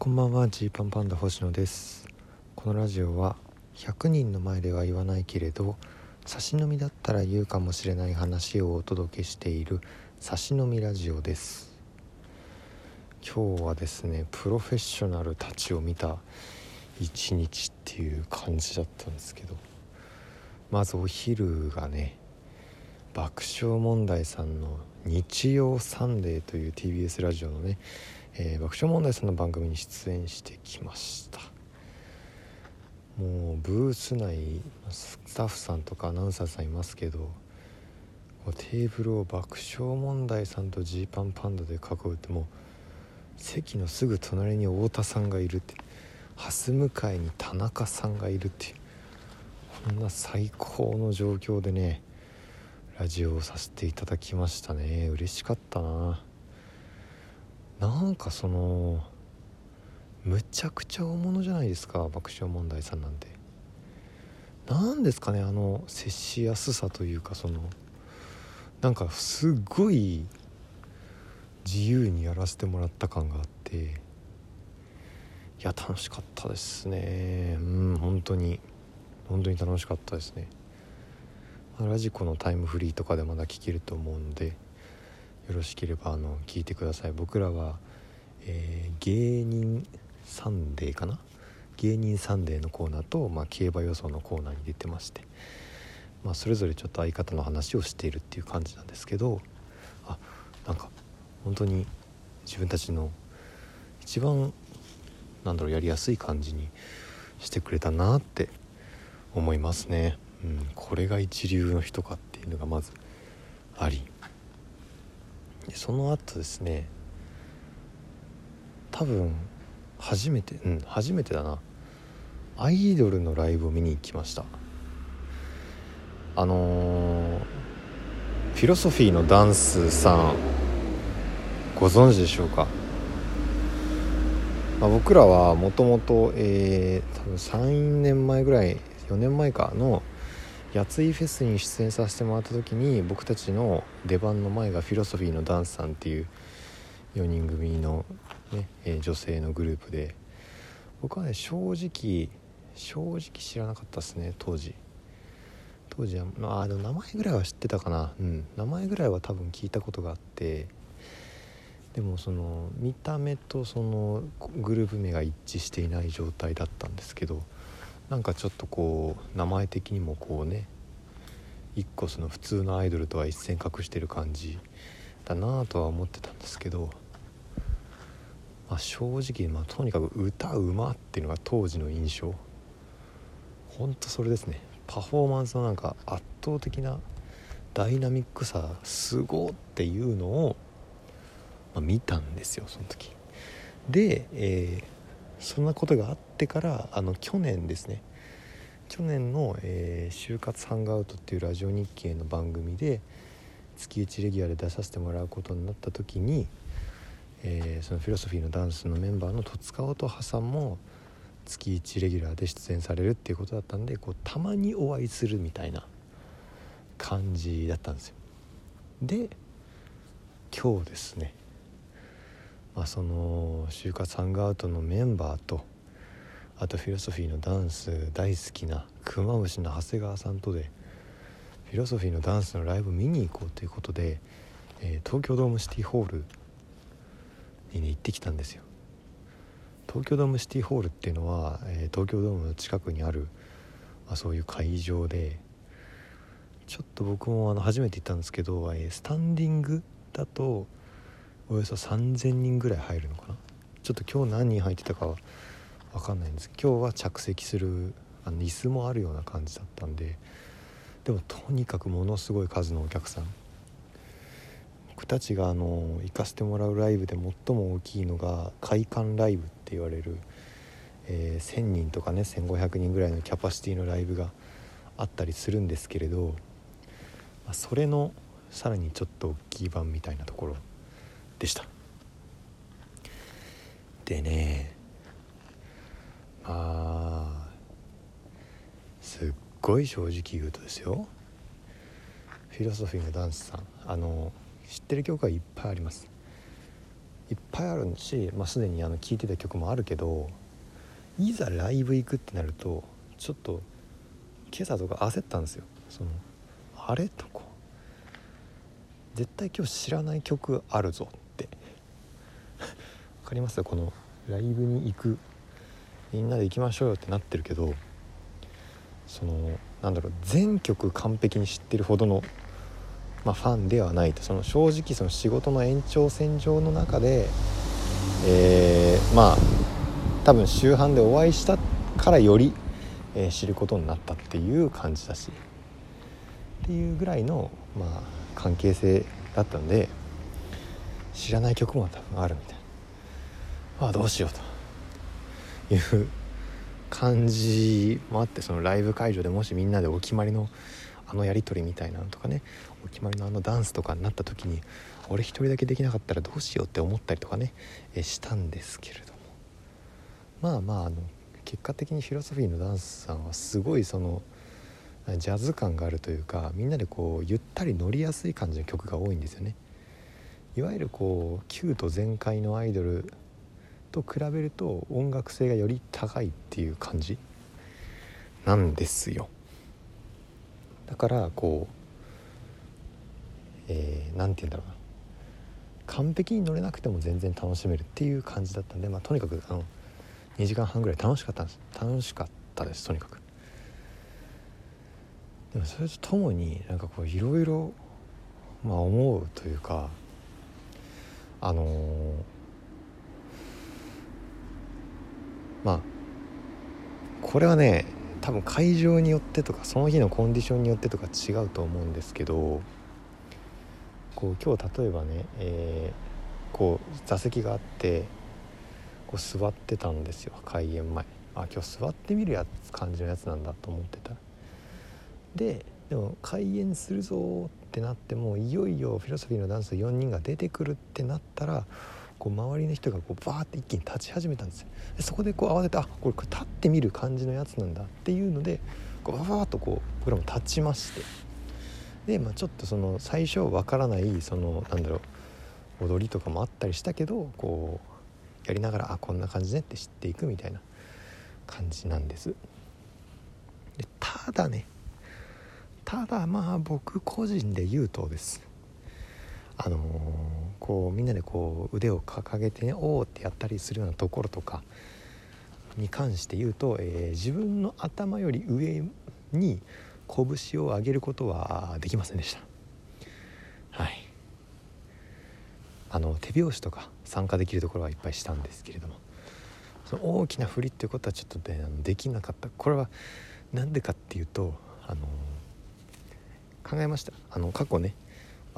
こんばんはジーパンパンダ星野です。このラジオは100人の前では言わないけれど差し飲みだったら言うかもしれない話をお届けしている差し飲みラジオです。今日はですねプロフェッショナルたちを見た一日っていう感じだったんですけどまずお昼がね爆笑問題さんの「日曜サンデー」という TBS ラジオのね、えー、爆笑問題さんの番組に出演してきました。もうブース内スタッフさんとかアナウンサーさんいますけどテーブルを爆笑問題さんとジーパンパンダで囲うってもう席のすぐ隣に太田さんがいるって蓮向かいに田中さんがいるっていうこんな最高の状況でねラジオをさせていただきましたね。嬉しかったな。なんかそのむちゃくちゃ大物じゃないですか爆笑問題さんなんて。何ですかねあの接しやすさというかそのなんかすごい自由にやらせてもらった感があって。いや楽しかったですね。うん本当に。本当に楽しかったですね。ラジコのタイムフリーとかでまだ聞けると思うので。よろしければあの聞いてください。僕らは、えー、芸人サンデーかな？芸人サンデーのコーナーと、まあ、競馬予想のコーナーに出てまして、まあ、それぞれちょっと相方の話をしているっていう感じなんですけどあなんか本当に自分たちの一番なんだろうやりやすい感じにしてくれたなって思いますね。うん、これが一流の人かっていうのがまずあり。でその後ですね多分初めてうん初めてだな。アイドルのライブを見に行きました。あのー、フィロソフィーのダンスさんご存知でしょうか、まあ、僕らはもともとえー、多分3年前ぐらい4年前かのやついフェスに出演させてもらった時に僕たちの出番の前がフィロソフィーのダンスさんっていう4人組の、ねえ、女性のグループで僕はね正直正直知らなかったですね当時。当時はまあでも名前ぐらいは知ってたかな。うん。名前ぐらいは多分聞いたことがあってでもその見た目とそのグループ名が一致していない状態だったんですけどなんかちょっとこう名前的にもこうね一個その普通のアイドルとは一線画してる感じだなとは思ってたんですけど、まあ、正直、まあ、とにかく歌うまっていうのが当時の印象。ほんとそれですね。パフォーマンスのなんか圧倒的なダイナミックさすごっていうのを、まあ、見たんですよその時。で、えーそんなことがあってからあの去年ですね去年の、えー「就活ハンガーアウト」っていうラジオ日経の番組で月1レギュラーで出させてもらうことになった時に、えー、そのフィロソフィーのダンスのメンバーの戸塚音羽さんも月1レギュラーで出演されるっていうことだったんでこうたまにお会いするみたいな感じだったんですよ。で今日ですねまあ、その就活ハンガーアウトのメンバーとあとフィロソフィーのダンス大好きなクマムシの長谷川さんとでフィロソフィーのダンスのライブ見に行こうということで、えー、東京ドームシティホールに、ね、行ってきたんですよ。東京ドームシティホールっていうのは、えー、東京ドームの近くにある、まあ、そういう会場でちょっと僕もあの初めて行ったんですけど、えー、スタンディングだとおよそ3,000人ぐらい入るのかな？ちょっと今日何人入ってたかは分かんないんです。今日は着席するあの椅子もあるような感じだったんででもとにかくものすごい数のお客さん。僕たちがあの行かせてもらうライブで最も大きいのが会館ライブって言われる、えー、1,000人とかね1,500人ぐらいのキャパシティのライブがあったりするんですけれど、ま、それのさらにちょっと大きい版みたいなところ。でした。でねまあすっごい正直言うとですよ。フィロソフィーのダンスさんあの知ってる曲はいっぱいあります。いっぱいあるし、まあ、すでにあの聴いてた曲もあるけどいざライブ行くってなるとちょっと今朝とか焦ったんですよ。そのあれ？とこう絶対今日知らない曲あるぞ。っかります？このライブに行くみんなで行きましょうよってなってるけどそのなんだろう全曲完璧に知ってるほどの、まあ、ファンではないと。その正直その仕事の延長線上の中で、えー、まあ多分周辺でお会いしたからより、えー、知ることになったっていう感じだし。っていうぐらいの、まあ、関係性だったんで知らない曲も多分あるみたいな。あどうしようという感じもあってそのライブ会場でもしみんなでお決まりのあのやり取りみたいなのとかねお決まりのあのダンスとかになった時に俺一人だけできなかったらどうしようって思ったりとかねえしたんですけれどもまあまああの結果的にフィロソフィーのダンスさんはすごいそのジャズ感があるというかみんなでこうゆったり乗りやすい感じの曲が多いんですよね。いわゆるこうキュート全開のアイドルと比べると音楽性がより高いっていう感じなんですよ。だからこうえー、て言うんだろうな。完璧に乗れなくても全然楽しめるっていう感じだったんで、まあ、とにかくあの2時間半ぐらい楽しかったんです。楽しかったですとにかく。でもそれとともになんかこういろいろまあ思うというかあのーまあこれはね多分会場によってとかその日のコンディションによってとか違うと思うんですけどこう今日例えばね、えー、こう座席があってこう座ってたんですよ開演前。あ今日座ってみるやつ感じのやつなんだと思ってた。ででも開演するぞってなってもいよいよフィロソフィーのダンス4人が出てくるってなったらこう周りの人がこうバーって一気に立ち始めたんですよ。でそこでこう慌ててあこれ立ってみる感じのやつなんだっていうのでこうバーッとこう僕らも立ちまして。で、まあ、ちょっとその最初わからないそのなんだろう踊りとかもあったりしたけどこうやりながらあこんな感じねって知っていくみたいな感じなんです。でただねただまあ僕個人で言うとです。あのー、こうみんなでこう腕を掲げてねおおってやったりするようなところとかに関して言うと、えー、自分の頭より上に拳を上げることはできませんでした。はい。あの手拍子とか参加できるところはいっぱいしたんですけれどもその大きな振りっていうことはちょっと、ね、できなかった。これは何でかっていうとあの考えました。あの過去ね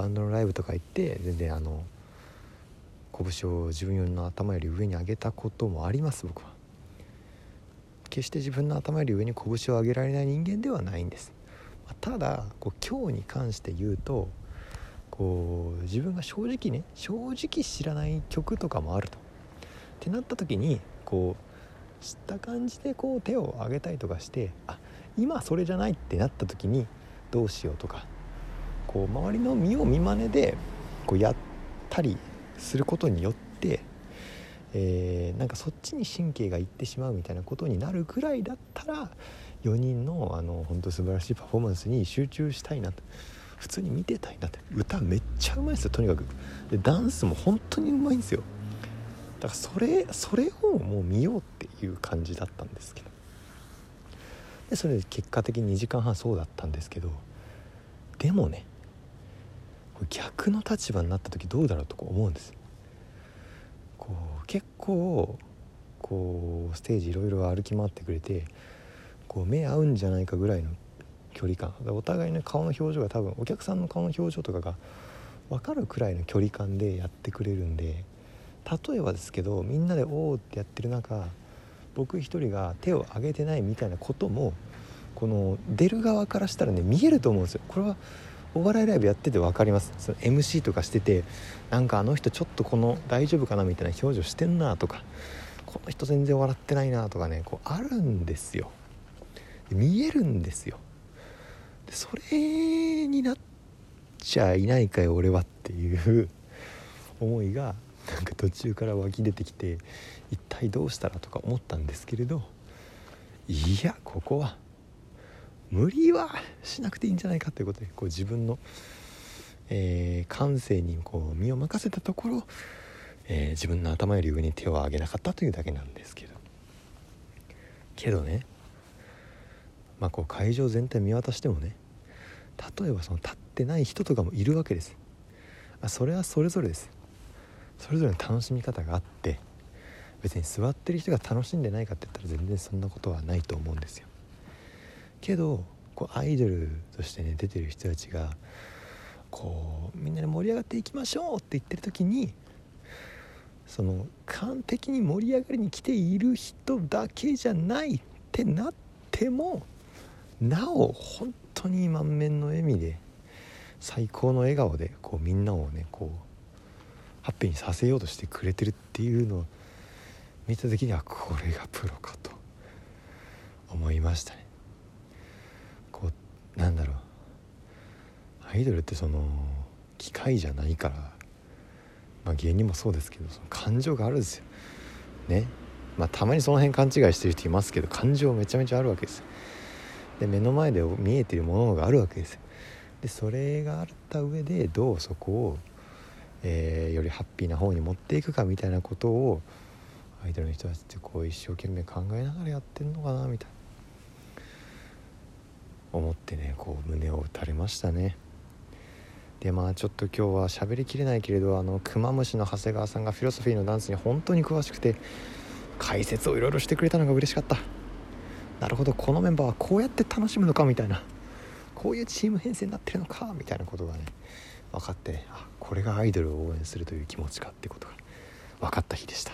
バンドのライブとか行って全然あの拳を自分の頭より上に上げたこともあります僕は。決して自分の頭より上に拳を上げられない人間ではないんです。ただこう今日に関して言うとこう自分が正直ね正直知らない曲とかもあると。ってなった時にこう知った感じでこう手を挙げたりとかしてあ今それじゃないってなった時にどうしようとかこう周りの見よう見まねでこうやったりすることによって、えー、なんかそっちに神経がいってしまうみたいなことになるぐらいだったら4人のあの本当素晴らしいパフォーマンスに集中したいなと。普通に見てたいなって。歌めっちゃうまいですよとにかく。でダンスも本当にうまいんですよ。だからそれそれをもう見ようっていう感じだったんですけど。でそれで結果的に2時間半そうだったんですけど。でもね逆の立場になった時どうだろうと思うんですこう結構こうステージいろいろ歩き回ってくれてこう目合うんじゃないかぐらいの距離感お互いの顔の表情が多分お客さんの顔の表情とかが分かるくらいの距離感でやってくれるんで例えばですけどみんなで「おお」ってやってる中僕一人が手を挙げてないみたいなこともこの出る側からしたらね見えると思うんですよ。これはお笑いライブやってて分かります？その MC とかしててなんかあの人ちょっとこの大丈夫かなみたいな表情してんなとかこの人全然笑ってないなとかねこうあるんですよ。見えるんですよ。でそれになっちゃいないかよ俺はっていう 思いがなんか途中から湧き出てきて一体どうしたらとか思ったんですけれどいやここは無理はしなくていいんじゃないかということでこう自分の、えー、感性にこう身を任せたところ、えー、自分の頭より上に手を上げなかったというだけなんですけど。けどねまあこう会場全体見渡してもね例えばその立ってない人とかもいるわけです。あそれはそれぞれです。それぞれの楽しみ方があって別に座ってる人が楽しんでないかって言ったら全然そんなことはないと思うんですよ。けどこうアイドルとしてね出てる人たちがこうみんなで盛り上がっていきましょうって言ってる時にその完璧に盛り上がりに来ている人だけじゃないってなってもなお本当に満面の笑みで最高の笑顔でこうみんなをねこうハッピーにさせようとしてくれてるっていうのを見た時にはこれがプロかと思いましたね。なんだろう。アイドルってその機械じゃないから、まあ、芸人もそうですけどその感情があるんですよ。ね。まあたまにその辺勘違いしてる人いますけど感情めちゃめちゃあるわけですで目の前で見えてるものがあるわけですよ。でそれがあった上でどうそこを、えー、よりハッピーな方に持っていくかみたいなことをアイドルの人たちってこう一生懸命考えながらやってるのかなみたいな。思ってねこう胸を打たれましたね。でまあちょっと今日は喋りきれないけれどあのクマムシの長谷川さんがフィロソフィーのダンスに本当に詳しくて解説をいろいろしてくれたのが嬉しかった。なるほどこのメンバーはこうやって楽しむのかみたいな。こういうチーム編成になってるのかみたいなことがね分かってあこれがアイドルを応援するという気持ちかってことが分かった日でした。